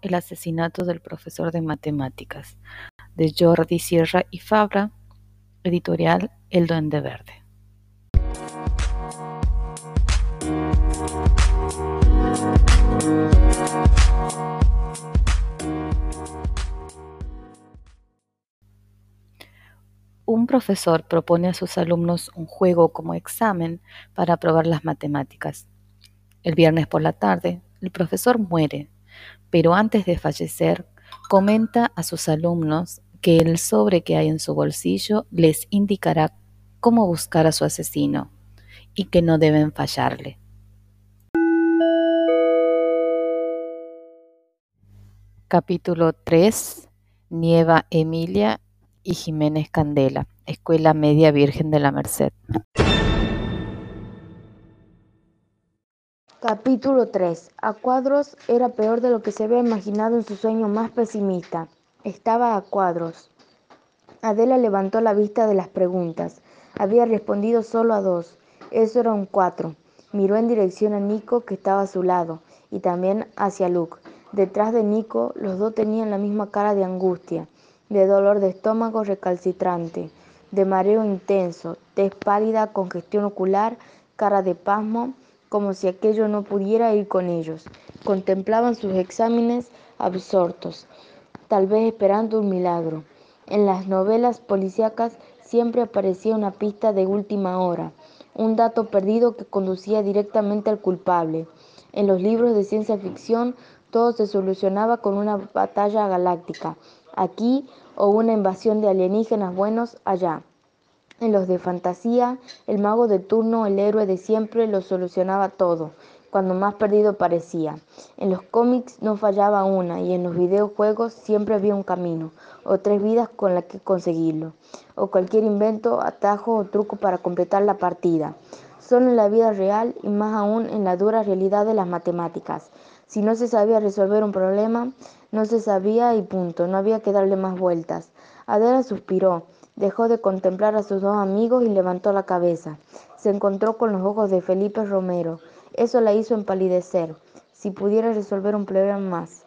El asesinato del profesor de matemáticas, de Jordi Sierra y Fabra, editorial El Duende Verde. Un profesor propone a sus alumnos un juego como examen para probar las matemáticas. El viernes por la tarde, el profesor muere, pero antes de fallecer, comenta a sus alumnos que el sobre que hay en su bolsillo les indicará cómo buscar a su asesino y que no deben fallarle. Capítulo 3. Nieva Emilia y Jiménez Candela, Escuela Media Virgen de la Merced. Capítulo 3. A cuadros era peor de lo que se había imaginado en su sueño más pesimista. Estaba a cuadros. Adela levantó la vista de las preguntas. Había respondido solo a dos. Eso era un cuatro. Miró en dirección a Nico que estaba a su lado y también hacia Luke. Detrás de Nico los dos tenían la misma cara de angustia de dolor de estómago recalcitrante, de mareo intenso, tez pálida, congestión ocular, cara de pasmo, como si aquello no pudiera ir con ellos. Contemplaban sus exámenes absortos, tal vez esperando un milagro. En las novelas policíacas siempre aparecía una pista de última hora, un dato perdido que conducía directamente al culpable. En los libros de ciencia ficción todo se solucionaba con una batalla galáctica, aquí o una invasión de alienígenas buenos allá. En los de fantasía, el mago de turno, el héroe de siempre, lo solucionaba todo, cuando más perdido parecía. En los cómics no fallaba una y en los videojuegos siempre había un camino, o tres vidas con las que conseguirlo, o cualquier invento, atajo o truco para completar la partida. Solo en la vida real y más aún en la dura realidad de las matemáticas. Si no se sabía resolver un problema, no se sabía y punto, no había que darle más vueltas. Adela suspiró, dejó de contemplar a sus dos amigos y levantó la cabeza. Se encontró con los ojos de Felipe Romero. Eso la hizo empalidecer. Si pudiera resolver un problema más.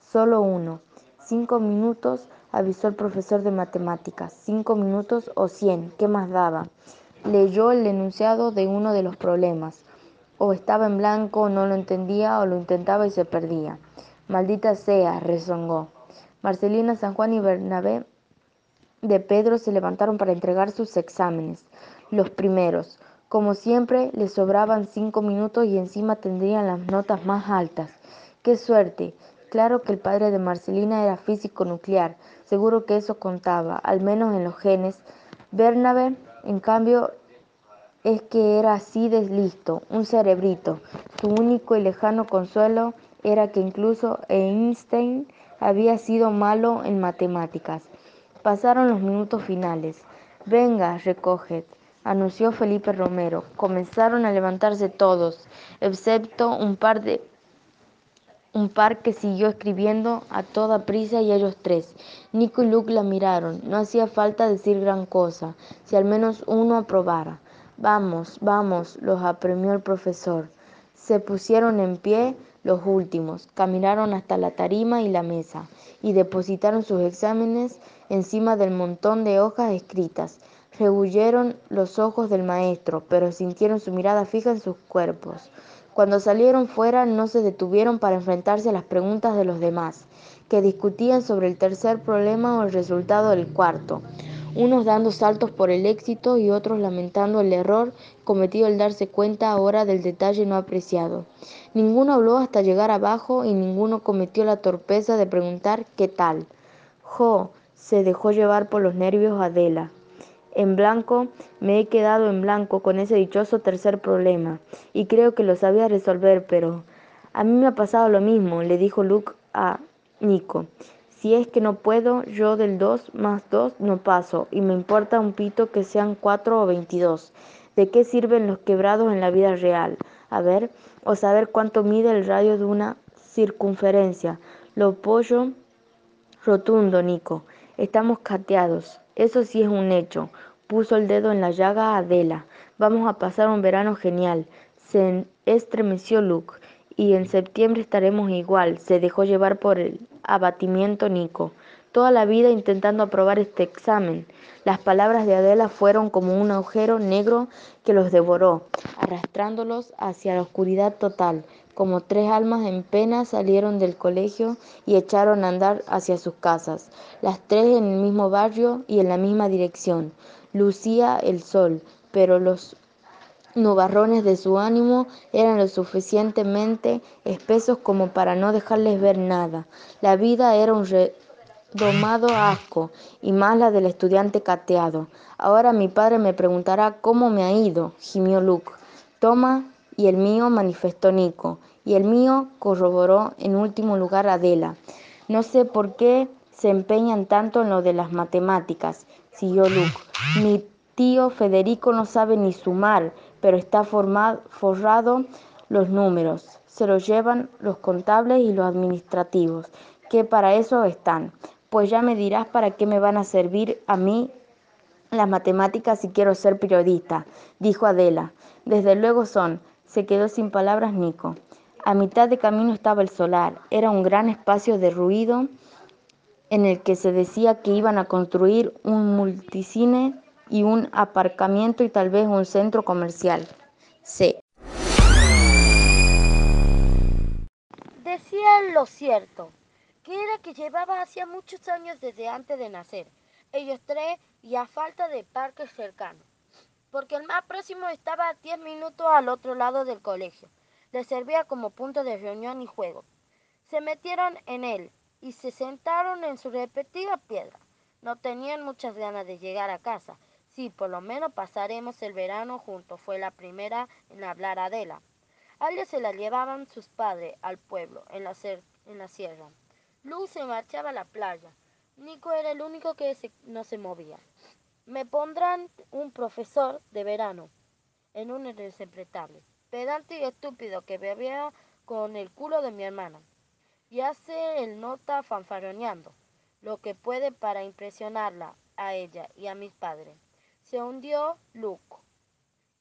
Solo uno. Cinco minutos, avisó el profesor de matemáticas. Cinco minutos o cien, ¿qué más daba? Leyó el enunciado de uno de los problemas. O estaba en blanco, o no lo entendía, o lo intentaba y se perdía. Maldita sea, rezongó. Marcelina, San Juan y Bernabé de Pedro se levantaron para entregar sus exámenes, los primeros. Como siempre, les sobraban cinco minutos y encima tendrían las notas más altas. ¡Qué suerte! Claro que el padre de Marcelina era físico nuclear, seguro que eso contaba, al menos en los genes. Bernabé, en cambio, es que era así de listo, un cerebrito. Su único y lejano consuelo era que incluso Einstein había sido malo en matemáticas. Pasaron los minutos finales. Venga, recoged, anunció Felipe Romero. Comenzaron a levantarse todos, excepto un par de un par que siguió escribiendo a toda prisa y ellos tres. Nico y Luke la miraron. No hacía falta decir gran cosa, si al menos uno aprobara. Vamos, vamos, los apremió el profesor. Se pusieron en pie los últimos, caminaron hasta la tarima y la mesa y depositaron sus exámenes encima del montón de hojas escritas. Rebuyeron los ojos del maestro, pero sintieron su mirada fija en sus cuerpos. Cuando salieron fuera no se detuvieron para enfrentarse a las preguntas de los demás, que discutían sobre el tercer problema o el resultado del cuarto unos dando saltos por el éxito y otros lamentando el error cometido al darse cuenta ahora del detalle no apreciado. Ninguno habló hasta llegar abajo y ninguno cometió la torpeza de preguntar qué tal. Jo se dejó llevar por los nervios Adela. En blanco, me he quedado en blanco con ese dichoso tercer problema, y creo que lo sabía resolver, pero a mí me ha pasado lo mismo, le dijo Luke a Nico. Si es que no puedo, yo del 2 más 2 no paso, y me importa un pito que sean 4 o 22. ¿De qué sirven los quebrados en la vida real? A ver, o saber cuánto mide el radio de una circunferencia. Lo pollo rotundo, Nico. Estamos cateados. Eso sí es un hecho. Puso el dedo en la llaga a Adela. Vamos a pasar un verano genial. Se estremeció Luke y en septiembre estaremos igual, se dejó llevar por el abatimiento Nico. Toda la vida intentando aprobar este examen. Las palabras de Adela fueron como un agujero negro que los devoró, arrastrándolos hacia la oscuridad total. Como tres almas en pena salieron del colegio y echaron a andar hacia sus casas, las tres en el mismo barrio y en la misma dirección. Lucía el sol, pero los nubarrones de su ánimo eran lo suficientemente espesos como para no dejarles ver nada. La vida era un redomado asco y más la del estudiante cateado. Ahora mi padre me preguntará cómo me ha ido, gimió Luke. Toma y el mío manifestó Nico, y el mío corroboró en último lugar Adela. No sé por qué se empeñan tanto en lo de las matemáticas, siguió Luke. Mi tío Federico no sabe ni sumar, pero está forrado los números. Se los llevan los contables y los administrativos, que para eso están. Pues ya me dirás para qué me van a servir a mí las matemáticas si quiero ser periodista, dijo Adela. Desde luego son. Se quedó sin palabras Nico. A mitad de camino estaba el solar. Era un gran espacio de ruido en el que se decía que iban a construir un multicine y un aparcamiento y tal vez un centro comercial. C. Decía lo cierto, que era que llevaba hacía muchos años desde antes de nacer, ellos tres y a falta de parques cercanos, porque el más próximo estaba a 10 minutos al otro lado del colegio. Le servía como punto de reunión y juego. Se metieron en él y se sentaron en su respectiva piedra. No tenían muchas ganas de llegar a casa, Sí, por lo menos pasaremos el verano juntos, fue la primera en hablar Adela. A se la llevaban sus padres al pueblo, en la, en la sierra. Luz se marchaba a la playa. Nico era el único que no se movía. Me pondrán un profesor de verano en un irrespetable, pedante y estúpido que bebía con el culo de mi hermana y hace el nota fanfaroneando lo que puede para impresionarla a ella y a mis padres. Se hundió Luke.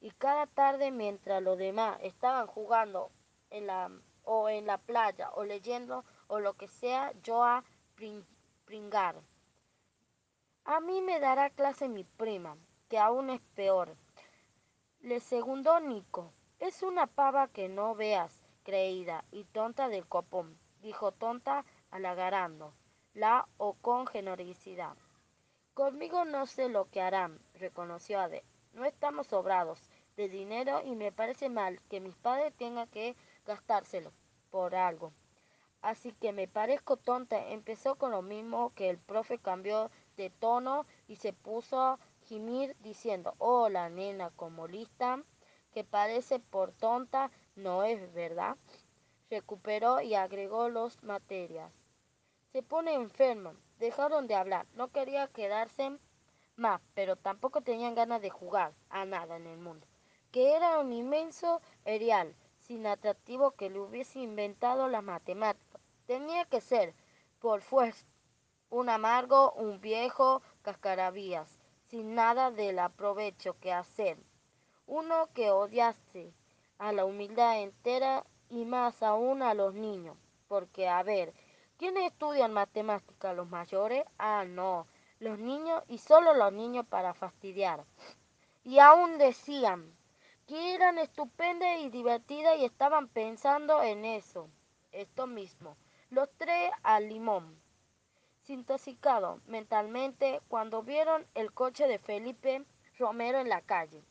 Y cada tarde mientras los demás estaban jugando en la, o en la playa o leyendo o lo que sea, yo a pringar. A mí me dará clase mi prima, que aún es peor. Le segundó Nico. Es una pava que no veas, creída y tonta del copón, dijo tonta halagarando la o con generosidad. Conmigo no sé lo que harán, reconoció Ade. No estamos sobrados de dinero y me parece mal que mis padres tengan que gastárselo por algo. Así que me parezco tonta. Empezó con lo mismo que el profe cambió de tono y se puso a gimir diciendo, hola nena, como lista, que parece por tonta, no es verdad. Recuperó y agregó los materias. Se pone enfermo, Dejaron de hablar. No quería quedarse más, pero tampoco tenían ganas de jugar a nada en el mundo. Que era un inmenso erial, sin atractivo que le hubiese inventado las matemáticas. Tenía que ser, por fuerza, un amargo, un viejo cascarabías, sin nada del aprovecho que hacer. Uno que odiase a la humildad entera y más aún a los niños. Porque, a ver, ¿Quiénes estudian matemáticas? ¿Los mayores? Ah, no, los niños y solo los niños para fastidiar. Y aún decían que eran estupendas y divertidas y estaban pensando en eso, esto mismo, los tres al limón. Sintoxicados mentalmente cuando vieron el coche de Felipe Romero en la calle,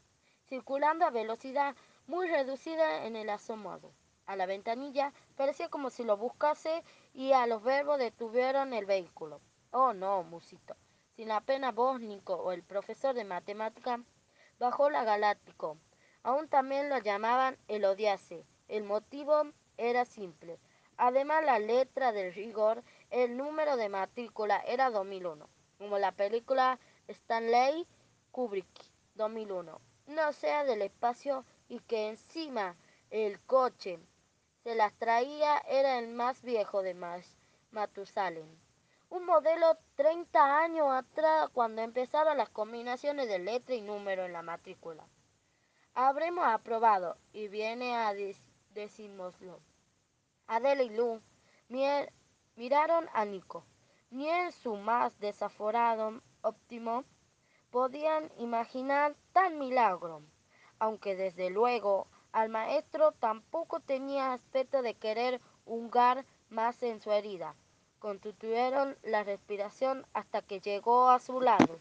circulando a velocidad muy reducida en el asomado a la ventanilla, parecía como si lo buscase y a los verbos detuvieron el vehículo. Oh, no, musito. Sin la pena bósnico o el profesor de matemática bajó la galáctico. Aún también lo llamaban el odiase. El motivo era simple. Además, la letra del rigor, el número de matrícula era 2001, como la película Stanley Kubrick 2001. No sea del espacio y que encima el coche se las traía era el más viejo de Matusalem. Un modelo 30 años atrás cuando empezaban las combinaciones de letra y número en la matrícula. Habremos aprobado y viene a decirnoslo. Adela y Lu miraron a Nico. Ni en su más desaforado óptimo podían imaginar tan milagro, aunque desde luego al maestro tampoco tenía aspecto de querer hungar más en su herida. Contuvieron la respiración hasta que llegó a su lado.